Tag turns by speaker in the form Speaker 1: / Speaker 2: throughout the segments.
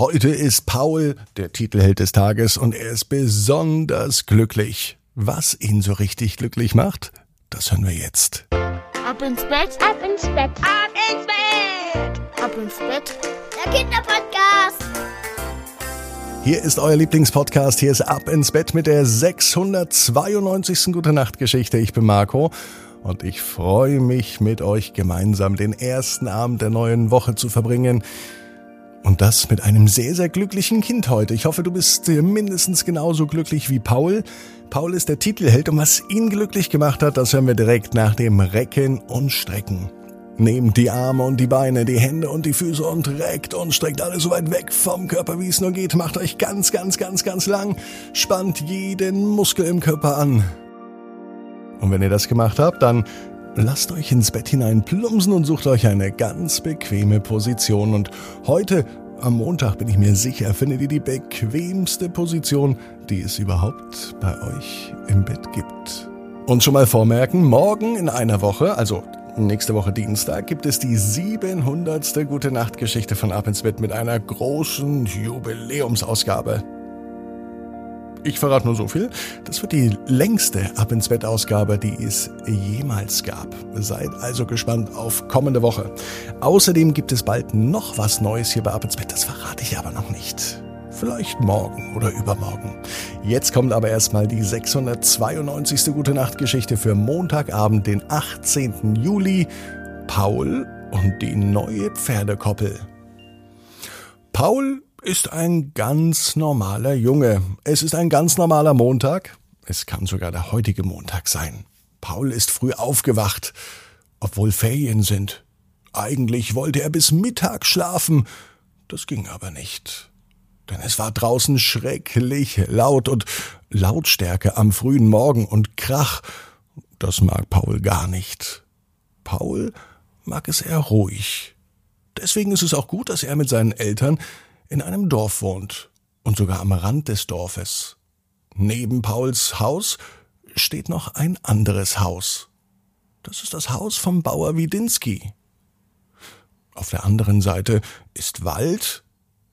Speaker 1: Heute ist Paul der Titelheld des Tages und er ist besonders glücklich. Was ihn so richtig glücklich macht, das hören wir jetzt.
Speaker 2: Ab ins Bett, ab ins Bett, ab ins Bett, ab ins Bett. Der Kinderpodcast.
Speaker 1: Hier ist euer Lieblingspodcast. Hier ist Ab ins Bett mit der 692. Gute Nacht Geschichte. Ich bin Marco und ich freue mich mit euch gemeinsam den ersten Abend der neuen Woche zu verbringen. Und das mit einem sehr, sehr glücklichen Kind heute. Ich hoffe, du bist mindestens genauso glücklich wie Paul. Paul ist der Titelheld und was ihn glücklich gemacht hat, das hören wir direkt nach dem Recken und Strecken. Nehmt die Arme und die Beine, die Hände und die Füße und reckt und streckt alles so weit weg vom Körper, wie es nur geht. Macht euch ganz, ganz, ganz, ganz lang. Spannt jeden Muskel im Körper an. Und wenn ihr das gemacht habt, dann lasst euch ins Bett hinein plumpsen und sucht euch eine ganz bequeme Position. Und heute, am Montag, bin ich mir sicher, findet ihr die bequemste Position, die es überhaupt bei euch im Bett gibt. Und schon mal vormerken, morgen in einer Woche, also nächste Woche Dienstag, gibt es die 700. Gute Nacht Geschichte von Ab ins Bett mit einer großen Jubiläumsausgabe. Ich verrate nur so viel. Das wird die längste Ab ins Bett Ausgabe, die es jemals gab. Seid also gespannt auf kommende Woche. Außerdem gibt es bald noch was Neues hier bei Ab ins Bett. Das verrate ich aber noch nicht. Vielleicht morgen oder übermorgen. Jetzt kommt aber erstmal die 692. Gute Nacht Geschichte für Montagabend, den 18. Juli. Paul und die neue Pferdekoppel. Paul ist ein ganz normaler Junge. Es ist ein ganz normaler Montag. Es kann sogar der heutige Montag sein. Paul ist früh aufgewacht, obwohl Ferien sind. Eigentlich wollte er bis Mittag schlafen. Das ging aber nicht. Denn es war draußen schrecklich laut und Lautstärke am frühen Morgen und Krach. Das mag Paul gar nicht. Paul mag es eher ruhig. Deswegen ist es auch gut, dass er mit seinen Eltern in einem Dorf wohnt und sogar am Rand des Dorfes. Neben Pauls Haus steht noch ein anderes Haus. Das ist das Haus vom Bauer Widinski. Auf der anderen Seite ist Wald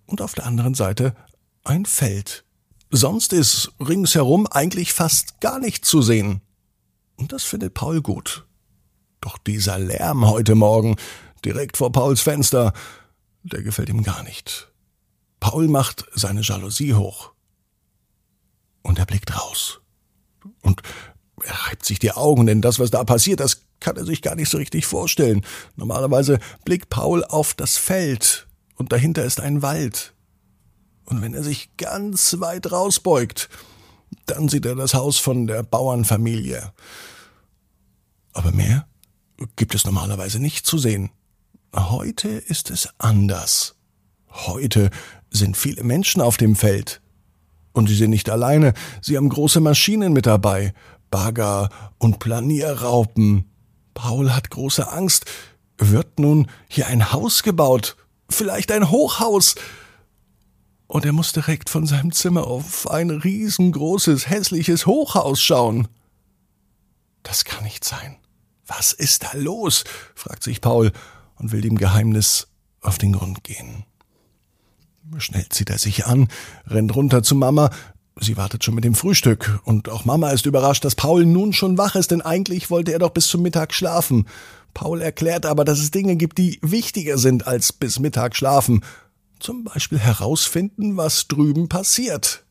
Speaker 1: und auf der anderen Seite ein Feld. Sonst ist ringsherum eigentlich fast gar nichts zu sehen. Und das findet Paul gut. Doch dieser Lärm heute Morgen, direkt vor Pauls Fenster, der gefällt ihm gar nicht. Paul macht seine Jalousie hoch. Und er blickt raus. Und er reibt sich die Augen, denn das, was da passiert, das kann er sich gar nicht so richtig vorstellen. Normalerweise blickt Paul auf das Feld und dahinter ist ein Wald. Und wenn er sich ganz weit rausbeugt, dann sieht er das Haus von der Bauernfamilie. Aber mehr gibt es normalerweise nicht zu sehen. Heute ist es anders. Heute sind viele Menschen auf dem Feld. Und sie sind nicht alleine, sie haben große Maschinen mit dabei, Bagger und Planierraupen. Paul hat große Angst. Wird nun hier ein Haus gebaut? Vielleicht ein Hochhaus? Und er muss direkt von seinem Zimmer auf ein riesengroßes, hässliches Hochhaus schauen. Das kann nicht sein. Was ist da los? fragt sich Paul und will dem Geheimnis auf den Grund gehen. Schnell zieht er sich an, rennt runter zu Mama. Sie wartet schon mit dem Frühstück. Und auch Mama ist überrascht, dass Paul nun schon wach ist, denn eigentlich wollte er doch bis zum Mittag schlafen. Paul erklärt aber, dass es Dinge gibt, die wichtiger sind als bis Mittag schlafen. Zum Beispiel herausfinden, was drüben passiert.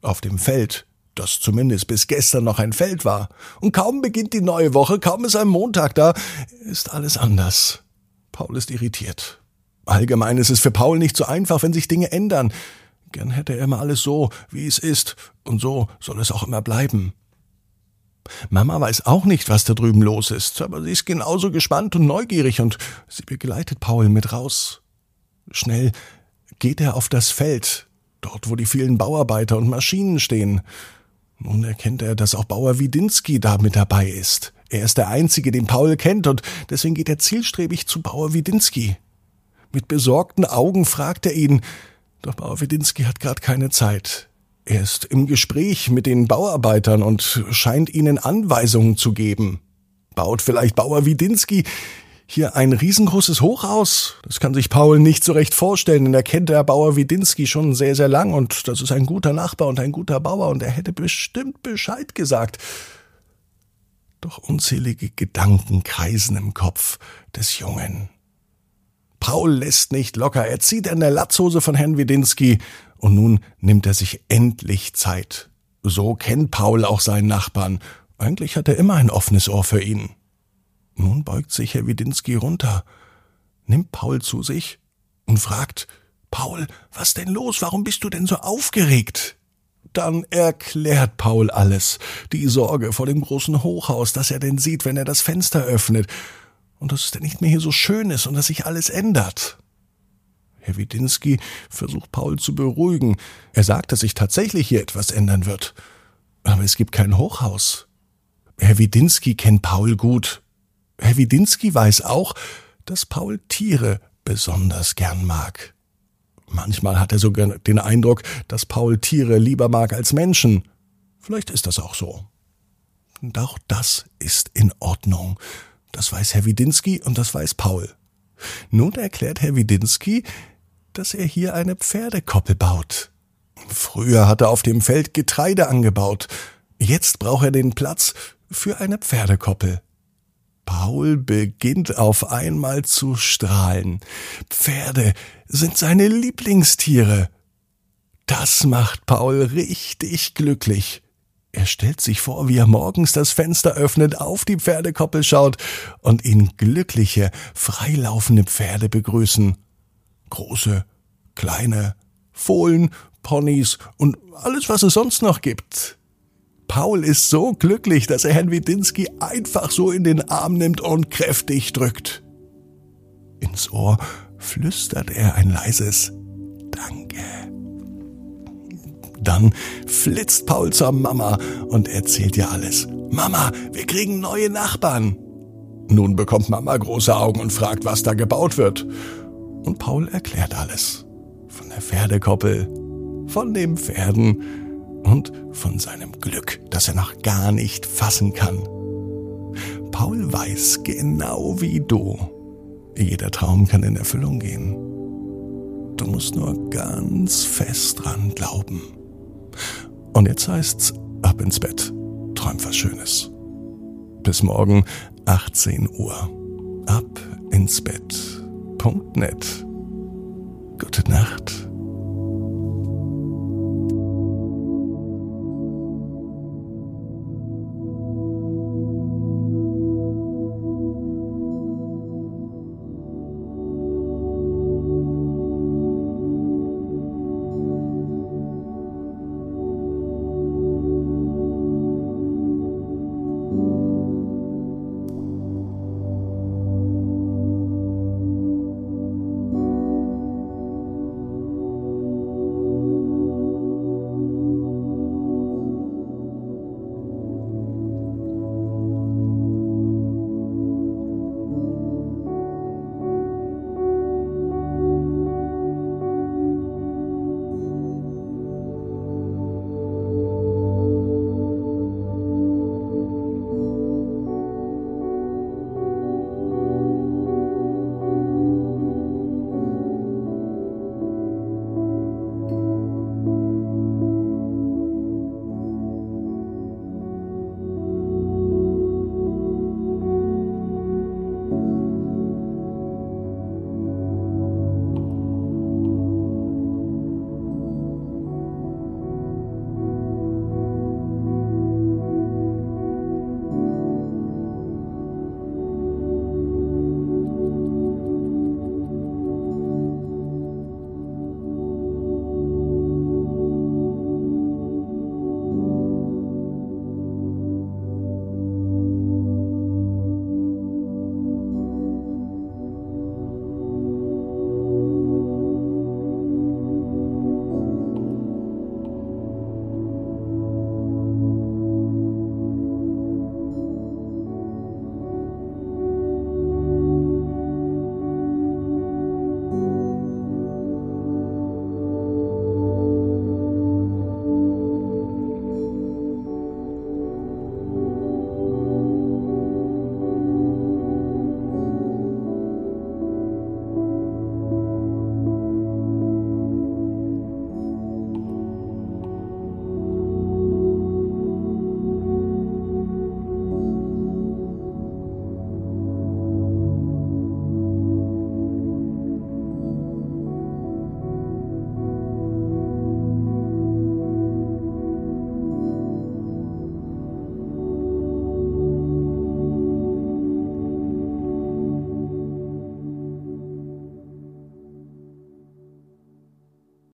Speaker 1: Auf dem Feld, das zumindest bis gestern noch ein Feld war. Und kaum beginnt die neue Woche, kaum ist ein Montag da, ist alles anders. Paul ist irritiert. Allgemein ist es für Paul nicht so einfach, wenn sich Dinge ändern. Gern hätte er immer alles so, wie es ist, und so soll es auch immer bleiben. Mama weiß auch nicht, was da drüben los ist, aber sie ist genauso gespannt und neugierig und sie begleitet Paul mit raus. Schnell geht er auf das Feld, dort wo die vielen Bauarbeiter und Maschinen stehen. Nun erkennt er, dass auch Bauer Widinski da mit dabei ist. Er ist der Einzige, den Paul kennt, und deswegen geht er zielstrebig zu Bauer Widinski. Mit besorgten Augen fragt er ihn, doch Bauer Wedinski hat gerade keine Zeit. Er ist im Gespräch mit den Bauarbeitern und scheint ihnen Anweisungen zu geben. Baut vielleicht Bauer Widinski hier ein riesengroßes Hochhaus. Das kann sich Paul nicht so recht vorstellen, denn er kennt der Bauer Widinski schon sehr, sehr lang und das ist ein guter Nachbar und ein guter Bauer und er hätte bestimmt Bescheid gesagt. Doch unzählige Gedanken kreisen im Kopf des Jungen. Paul lässt nicht locker, er zieht an der Latzhose von Herrn Widinski und nun nimmt er sich endlich Zeit. So kennt Paul auch seinen Nachbarn. Eigentlich hat er immer ein offenes Ohr für ihn. Nun beugt sich Herr Widinski runter, nimmt Paul zu sich und fragt, Paul, was denn los? Warum bist du denn so aufgeregt? Dann erklärt Paul alles. Die Sorge vor dem großen Hochhaus, das er denn sieht, wenn er das Fenster öffnet. Und dass es denn nicht mehr hier so schön ist und dass sich alles ändert. Herr Widinski versucht Paul zu beruhigen. Er sagt, dass sich tatsächlich hier etwas ändern wird. Aber es gibt kein Hochhaus. Herr Widinski kennt Paul gut. Herr Widinski weiß auch, dass Paul Tiere besonders gern mag. Manchmal hat er sogar den Eindruck, dass Paul Tiere lieber mag als Menschen. Vielleicht ist das auch so. Doch das ist in Ordnung. Das weiß Herr Widinski und das weiß Paul. Nun erklärt Herr Widinski, dass er hier eine Pferdekoppel baut. Früher hat er auf dem Feld Getreide angebaut. Jetzt braucht er den Platz für eine Pferdekoppel. Paul beginnt auf einmal zu strahlen. Pferde sind seine Lieblingstiere. Das macht Paul richtig glücklich. Er stellt sich vor, wie er morgens das Fenster öffnet, auf die Pferdekoppel schaut und ihn glückliche, freilaufende Pferde begrüßen. Große, kleine, Fohlen, Ponys und alles, was es sonst noch gibt. Paul ist so glücklich, dass er Herrn Widinski einfach so in den Arm nimmt und kräftig drückt. Ins Ohr flüstert er ein leises Danke. Dann flitzt Paul zur Mama und erzählt ihr alles. Mama, wir kriegen neue Nachbarn. Nun bekommt Mama große Augen und fragt, was da gebaut wird. Und Paul erklärt alles. Von der Pferdekoppel, von den Pferden und von seinem Glück, das er noch gar nicht fassen kann. Paul weiß genau wie du, jeder Traum kann in Erfüllung gehen. Du musst nur ganz fest dran glauben. Und jetzt heißt's ab ins Bett. Träum was Schönes. Bis morgen 18 Uhr. Ab ins Bett. Punkt net. Gute Nacht.